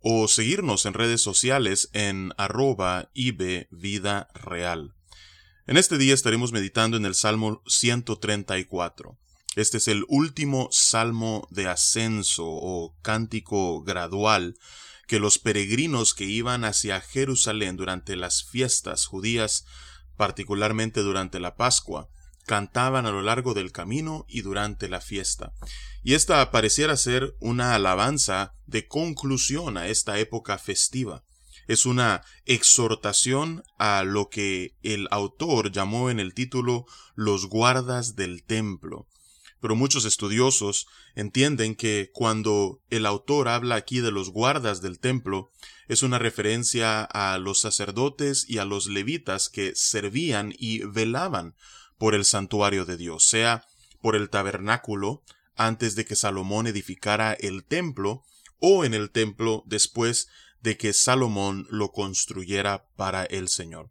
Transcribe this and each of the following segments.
o seguirnos en redes sociales en arroba Vida Real. En este día estaremos meditando en el Salmo 134. Este es el último salmo de ascenso o cántico gradual que los peregrinos que iban hacia Jerusalén durante las fiestas judías, particularmente durante la Pascua, cantaban a lo largo del camino y durante la fiesta. Y esta pareciera ser una alabanza de conclusión a esta época festiva. Es una exhortación a lo que el autor llamó en el título los guardas del templo. Pero muchos estudiosos entienden que cuando el autor habla aquí de los guardas del templo, es una referencia a los sacerdotes y a los levitas que servían y velaban por el santuario de Dios, sea por el tabernáculo antes de que Salomón edificara el templo, o en el templo después de que Salomón lo construyera para el Señor.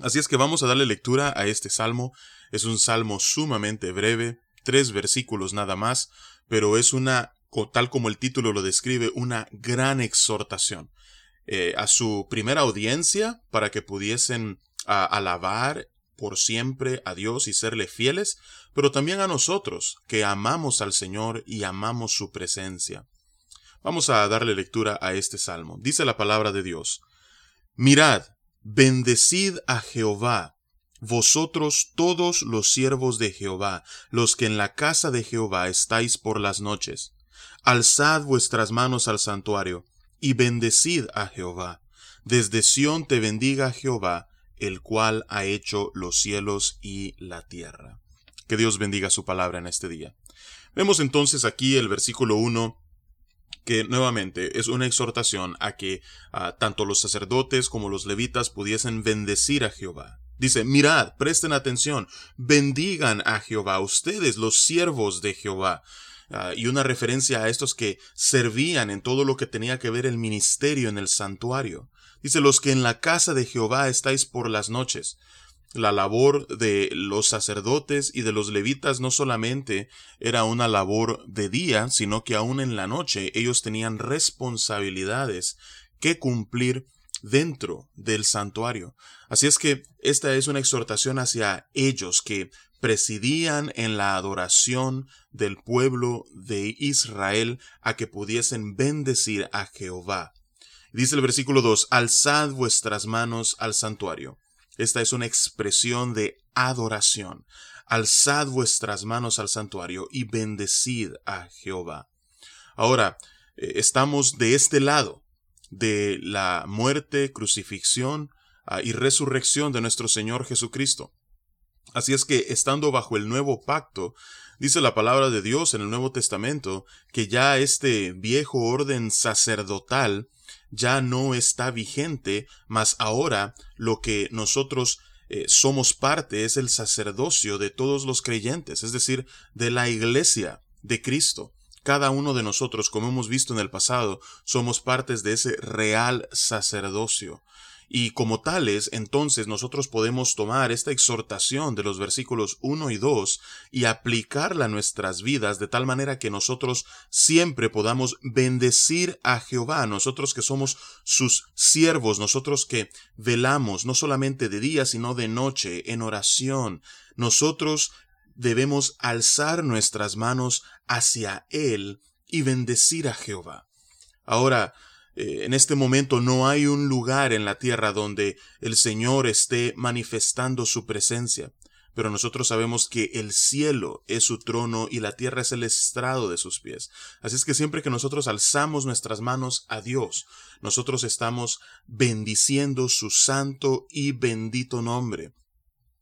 Así es que vamos a darle lectura a este salmo. Es un salmo sumamente breve, tres versículos nada más, pero es una, tal como el título lo describe, una gran exhortación eh, a su primera audiencia para que pudiesen alabar por siempre a Dios y serle fieles, pero también a nosotros, que amamos al Señor y amamos su presencia. Vamos a darle lectura a este salmo. Dice la palabra de Dios. Mirad, bendecid a Jehová, vosotros todos los siervos de Jehová, los que en la casa de Jehová estáis por las noches. Alzad vuestras manos al santuario, y bendecid a Jehová. Desde Sión te bendiga Jehová, el cual ha hecho los cielos y la tierra. Que Dios bendiga su palabra en este día. Vemos entonces aquí el versículo 1 que nuevamente es una exhortación a que tanto los sacerdotes como los levitas pudiesen bendecir a Jehová. Dice, mirad, presten atención, bendigan a Jehová, ustedes los siervos de Jehová. Ah, y una referencia a estos que servían en todo lo que tenía que ver el ministerio en el santuario. Dice, los que en la casa de Jehová estáis por las noches. La labor de los sacerdotes y de los levitas no solamente era una labor de día, sino que aún en la noche ellos tenían responsabilidades que cumplir dentro del santuario. Así es que esta es una exhortación hacia ellos que presidían en la adoración del pueblo de Israel a que pudiesen bendecir a Jehová. Dice el versículo 2, alzad vuestras manos al santuario. Esta es una expresión de adoración. Alzad vuestras manos al santuario y bendecid a Jehová. Ahora, eh, estamos de este lado de la muerte, crucifixión ah, y resurrección de nuestro Señor Jesucristo. Así es que, estando bajo el nuevo pacto, dice la palabra de Dios en el Nuevo Testamento, que ya este viejo orden sacerdotal ya no está vigente, mas ahora lo que nosotros eh, somos parte es el sacerdocio de todos los creyentes, es decir, de la iglesia de Cristo. Cada uno de nosotros, como hemos visto en el pasado, somos partes de ese real sacerdocio. Y como tales, entonces nosotros podemos tomar esta exhortación de los versículos 1 y 2 y aplicarla a nuestras vidas de tal manera que nosotros siempre podamos bendecir a Jehová, nosotros que somos sus siervos, nosotros que velamos no solamente de día, sino de noche, en oración. Nosotros debemos alzar nuestras manos hacia Él y bendecir a Jehová. Ahora, eh, en este momento no hay un lugar en la tierra donde el Señor esté manifestando su presencia, pero nosotros sabemos que el cielo es su trono y la tierra es el estrado de sus pies. Así es que siempre que nosotros alzamos nuestras manos a Dios, nosotros estamos bendiciendo su santo y bendito nombre.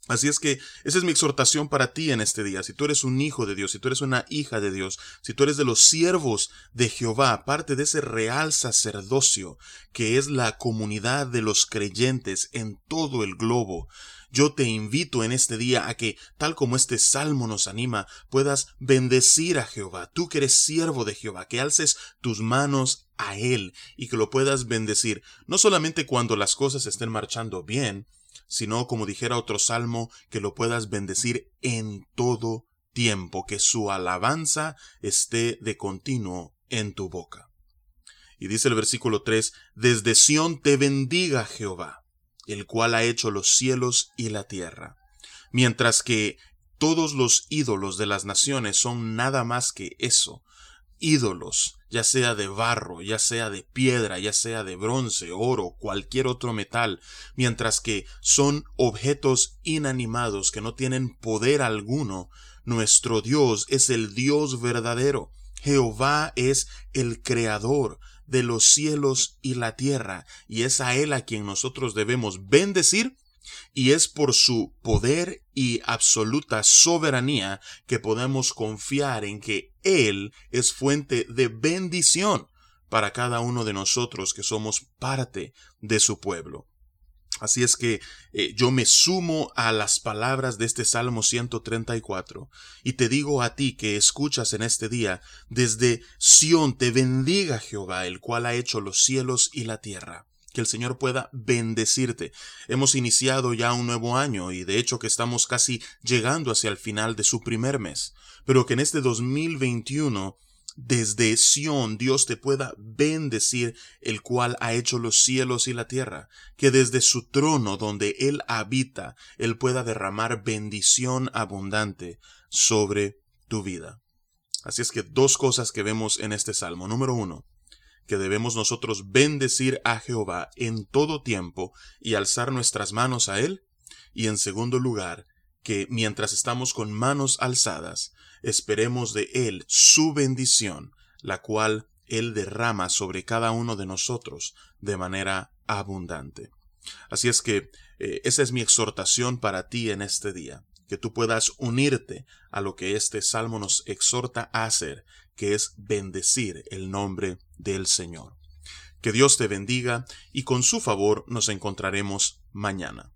Así es que esa es mi exhortación para ti en este día. Si tú eres un hijo de Dios, si tú eres una hija de Dios, si tú eres de los siervos de Jehová, parte de ese real sacerdocio que es la comunidad de los creyentes en todo el globo, yo te invito en este día a que, tal como este salmo nos anima, puedas bendecir a Jehová, tú que eres siervo de Jehová, que alces tus manos a Él y que lo puedas bendecir, no solamente cuando las cosas estén marchando bien, sino como dijera otro salmo, que lo puedas bendecir en todo tiempo, que su alabanza esté de continuo en tu boca. Y dice el versículo 3, desde Sión te bendiga Jehová el cual ha hecho los cielos y la tierra. Mientras que todos los ídolos de las naciones son nada más que eso, ídolos, ya sea de barro, ya sea de piedra, ya sea de bronce, oro, cualquier otro metal, mientras que son objetos inanimados que no tienen poder alguno, nuestro Dios es el Dios verdadero. Jehová es el Creador, de los cielos y la tierra, y es a Él a quien nosotros debemos bendecir, y es por su poder y absoluta soberanía que podemos confiar en que Él es fuente de bendición para cada uno de nosotros que somos parte de su pueblo. Así es que eh, yo me sumo a las palabras de este Salmo 134 y te digo a ti que escuchas en este día, desde Sión te bendiga Jehová, el cual ha hecho los cielos y la tierra. Que el Señor pueda bendecirte. Hemos iniciado ya un nuevo año y de hecho que estamos casi llegando hacia el final de su primer mes, pero que en este 2021 desde Sión Dios te pueda bendecir, el cual ha hecho los cielos y la tierra, que desde su trono donde Él habita, Él pueda derramar bendición abundante sobre tu vida. Así es que dos cosas que vemos en este salmo. Número uno, que debemos nosotros bendecir a Jehová en todo tiempo y alzar nuestras manos a Él. Y en segundo lugar, que mientras estamos con manos alzadas, esperemos de Él su bendición, la cual Él derrama sobre cada uno de nosotros de manera abundante. Así es que eh, esa es mi exhortación para ti en este día, que tú puedas unirte a lo que este salmo nos exhorta a hacer, que es bendecir el nombre del Señor. Que Dios te bendiga y con su favor nos encontraremos mañana.